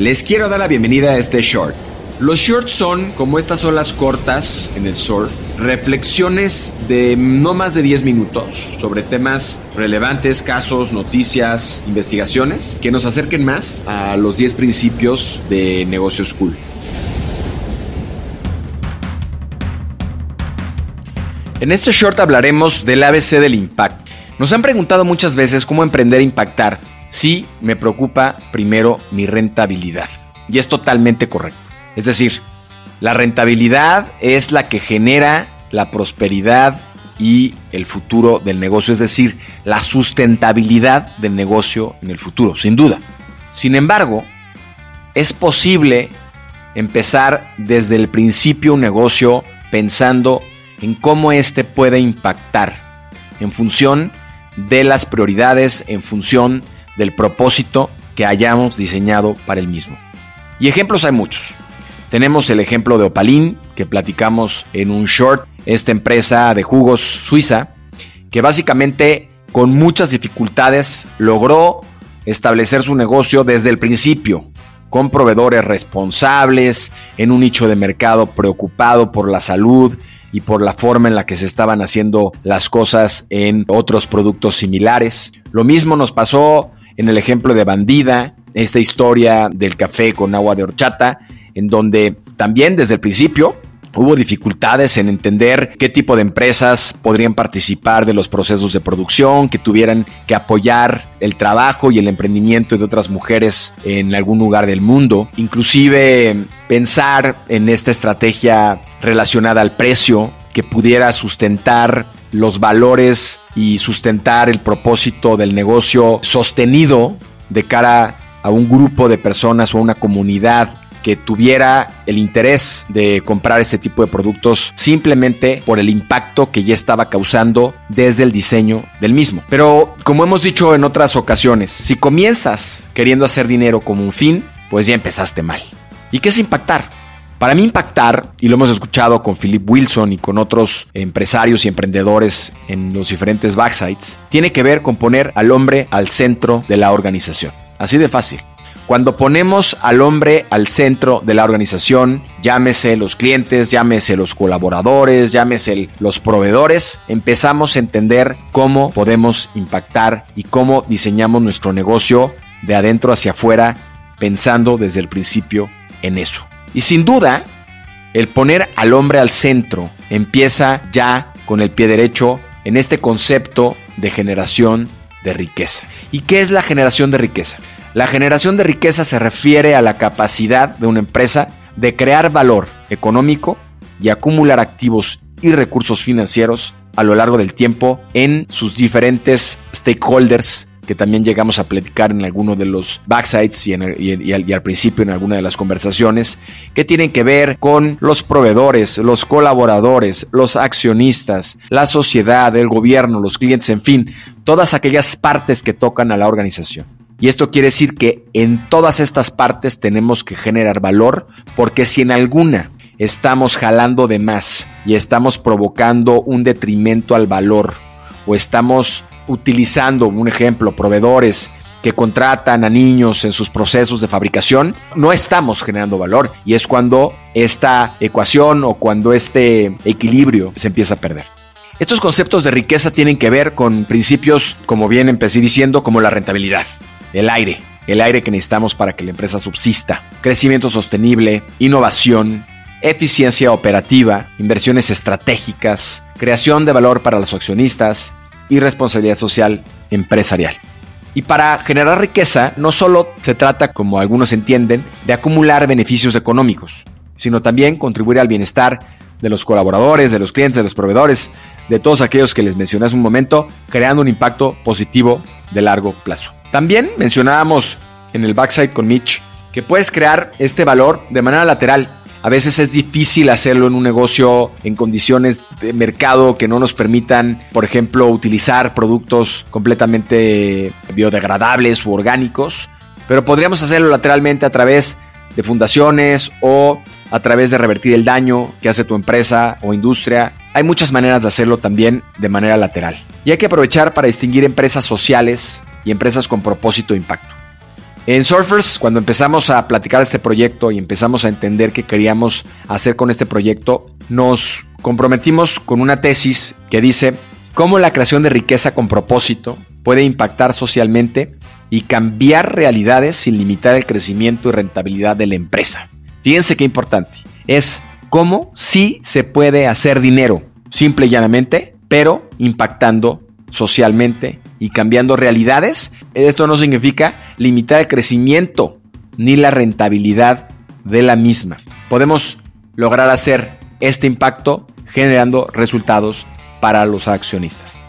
Les quiero dar la bienvenida a este short. Los shorts son, como estas olas cortas en el surf, reflexiones de no más de 10 minutos sobre temas relevantes, casos, noticias, investigaciones, que nos acerquen más a los 10 principios de negocios cool. En este short hablaremos del ABC del impacto. Nos han preguntado muchas veces cómo emprender e impactar sí me preocupa primero mi rentabilidad. Y es totalmente correcto. Es decir, la rentabilidad es la que genera la prosperidad y el futuro del negocio, es decir, la sustentabilidad del negocio en el futuro, sin duda. Sin embargo, es posible empezar desde el principio un negocio pensando en cómo éste puede impactar en función de las prioridades, en función del propósito que hayamos diseñado para el mismo. Y ejemplos hay muchos. Tenemos el ejemplo de Opalín, que platicamos en un short, esta empresa de jugos suiza, que básicamente con muchas dificultades logró establecer su negocio desde el principio, con proveedores responsables, en un nicho de mercado preocupado por la salud y por la forma en la que se estaban haciendo las cosas en otros productos similares. Lo mismo nos pasó en el ejemplo de Bandida, esta historia del café con agua de horchata, en donde también desde el principio Hubo dificultades en entender qué tipo de empresas podrían participar de los procesos de producción, que tuvieran que apoyar el trabajo y el emprendimiento de otras mujeres en algún lugar del mundo. Inclusive pensar en esta estrategia relacionada al precio que pudiera sustentar los valores y sustentar el propósito del negocio sostenido de cara a un grupo de personas o a una comunidad que tuviera el interés de comprar este tipo de productos simplemente por el impacto que ya estaba causando desde el diseño del mismo. Pero como hemos dicho en otras ocasiones, si comienzas queriendo hacer dinero como un fin, pues ya empezaste mal. ¿Y qué es impactar? Para mí impactar, y lo hemos escuchado con Philip Wilson y con otros empresarios y emprendedores en los diferentes backsites, tiene que ver con poner al hombre al centro de la organización. Así de fácil. Cuando ponemos al hombre al centro de la organización, llámese los clientes, llámese los colaboradores, llámese los proveedores, empezamos a entender cómo podemos impactar y cómo diseñamos nuestro negocio de adentro hacia afuera, pensando desde el principio en eso. Y sin duda, el poner al hombre al centro empieza ya con el pie derecho en este concepto de generación de riqueza. ¿Y qué es la generación de riqueza? La generación de riqueza se refiere a la capacidad de una empresa de crear valor económico y acumular activos y recursos financieros a lo largo del tiempo en sus diferentes stakeholders que también llegamos a platicar en alguno de los backsides y, al, y, al, principio en alguna de las conversaciones, que tienen que ver con los proveedores, los colaboradores, los accionistas, la sociedad, el gobierno, los clientes, en fin, todas aquellas partes que tocan a la organización. Y esto quiere decir que en todas estas partes tenemos que generar valor, porque si en alguna estamos jalando de más y estamos provocando un detrimento al valor o estamos utilizando, un ejemplo, proveedores que contratan a niños en sus procesos de fabricación, no estamos generando valor y es cuando esta ecuación o cuando este equilibrio se empieza a perder. Estos conceptos de riqueza tienen que ver con principios, como bien empecé diciendo, como la rentabilidad, el aire, el aire que necesitamos para que la empresa subsista, crecimiento sostenible, innovación, eficiencia operativa, inversiones estratégicas, creación de valor para los accionistas, y responsabilidad social empresarial. Y para generar riqueza no solo se trata, como algunos entienden, de acumular beneficios económicos, sino también contribuir al bienestar de los colaboradores, de los clientes, de los proveedores, de todos aquellos que les mencioné hace un momento, creando un impacto positivo de largo plazo. También mencionábamos en el backside con Mitch que puedes crear este valor de manera lateral. A veces es difícil hacerlo en un negocio en condiciones de mercado que no nos permitan, por ejemplo, utilizar productos completamente biodegradables u orgánicos, pero podríamos hacerlo lateralmente a través de fundaciones o a través de revertir el daño que hace tu empresa o industria. Hay muchas maneras de hacerlo también de manera lateral. Y hay que aprovechar para distinguir empresas sociales y empresas con propósito e impacto. En Surfers, cuando empezamos a platicar este proyecto y empezamos a entender qué queríamos hacer con este proyecto, nos comprometimos con una tesis que dice cómo la creación de riqueza con propósito puede impactar socialmente y cambiar realidades sin limitar el crecimiento y rentabilidad de la empresa. Fíjense qué importante. Es cómo sí se puede hacer dinero, simple y llanamente, pero impactando socialmente y cambiando realidades. Esto no significa limitar el crecimiento ni la rentabilidad de la misma. Podemos lograr hacer este impacto generando resultados para los accionistas.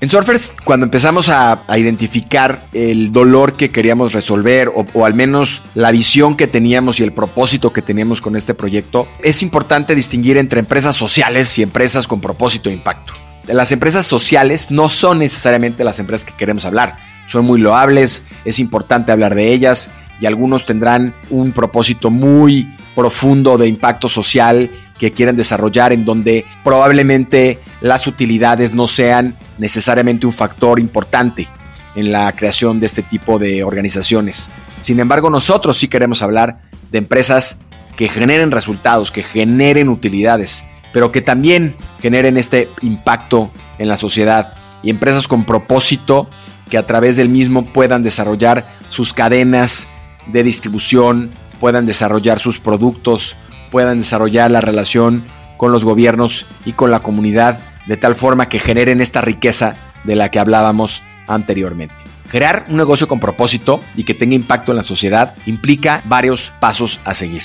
En Surfers, cuando empezamos a, identificar el dolor que queríamos resolver o, o, al menos la visión que teníamos y el propósito que teníamos con este proyecto, es importante distinguir entre empresas sociales y empresas con propósito e impacto. Las empresas sociales no son necesariamente las empresas que queremos hablar. Son muy loables, es importante hablar de ellas y algunos tendrán un propósito muy profundo de impacto social que quieren desarrollar en donde probablemente las utilidades no sean necesariamente un factor importante en la creación de este tipo de organizaciones. Sin embargo, nosotros sí queremos hablar de empresas que generen resultados, que generen utilidades, pero que también generen este impacto en la sociedad y empresas con propósito que a través del mismo puedan desarrollar sus cadenas de distribución, puedan desarrollar sus productos, puedan desarrollar la relación con los gobiernos y con la comunidad de tal forma que generen esta riqueza de la que hablábamos anteriormente. Crear un negocio con propósito y que tenga impacto en la sociedad implica varios pasos a seguir.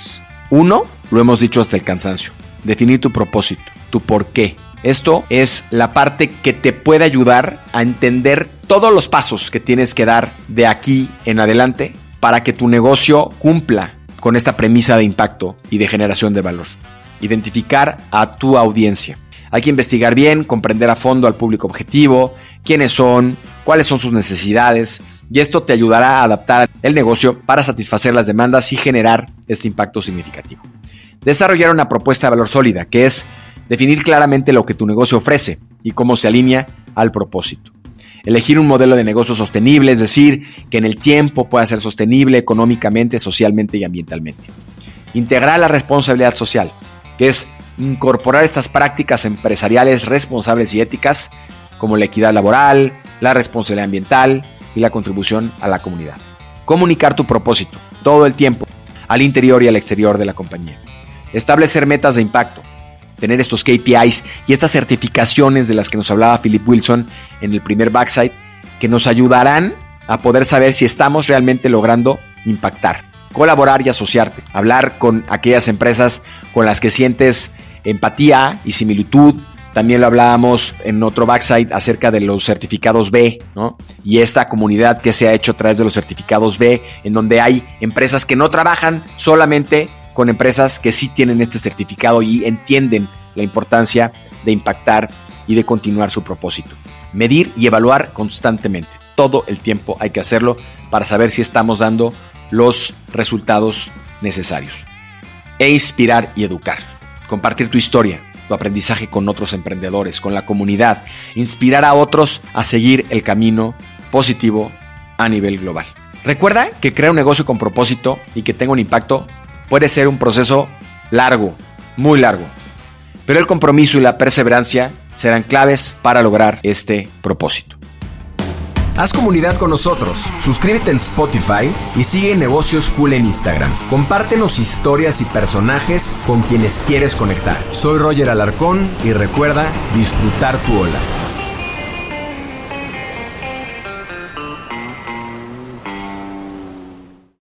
Uno, lo hemos dicho hasta el cansancio, definir tu propósito, tu por qué. Esto es la parte que te puede ayudar a entender todos los pasos que tienes que dar de aquí en adelante para que tu negocio cumpla con esta premisa de impacto y de generación de valor. Identificar a tu audiencia. Hay que investigar bien, comprender a fondo al público objetivo, quiénes son, cuáles son sus necesidades, y esto te ayudará a adaptar el negocio para satisfacer las demandas y generar este impacto significativo. Desarrollar una propuesta de valor sólida, que es definir claramente lo que tu negocio ofrece y cómo se alinea al propósito. Elegir un modelo de negocio sostenible, es decir, que en el tiempo pueda ser sostenible económicamente, socialmente y ambientalmente. Integrar la responsabilidad social, que es incorporar estas prácticas empresariales responsables y éticas como la equidad laboral, la responsabilidad ambiental y la contribución a la comunidad. Comunicar tu propósito todo el tiempo, al interior y al exterior de la compañía. Establecer metas de impacto, tener estos KPIs y estas certificaciones de las que nos hablaba Philip Wilson en el primer backside, que nos ayudarán a poder saber si estamos realmente logrando impactar. Colaborar y asociarte, hablar con aquellas empresas con las que sientes empatía y similitud. También lo hablábamos en otro backside acerca de los certificados B, ¿no? Y esta comunidad que se ha hecho a través de los certificados B, en donde hay empresas que no trabajan solamente con empresas que sí tienen este certificado y entienden la importancia de impactar y de continuar su propósito. Medir y evaluar constantemente. Todo el tiempo hay que hacerlo para saber si estamos dando los resultados necesarios. E inspirar y educar. Compartir tu historia, tu aprendizaje con otros emprendedores, con la comunidad. Inspirar a otros a seguir el camino positivo a nivel global. Recuerda que crea un negocio con propósito y que tenga un impacto puede ser un proceso largo, muy largo. Pero el compromiso y la perseverancia serán claves para lograr este propósito. Haz comunidad con nosotros, suscríbete en Spotify y sigue Negocios Cool en Instagram. Compártenos historias y personajes con quienes quieres conectar. Soy Roger Alarcón y recuerda disfrutar tu ola.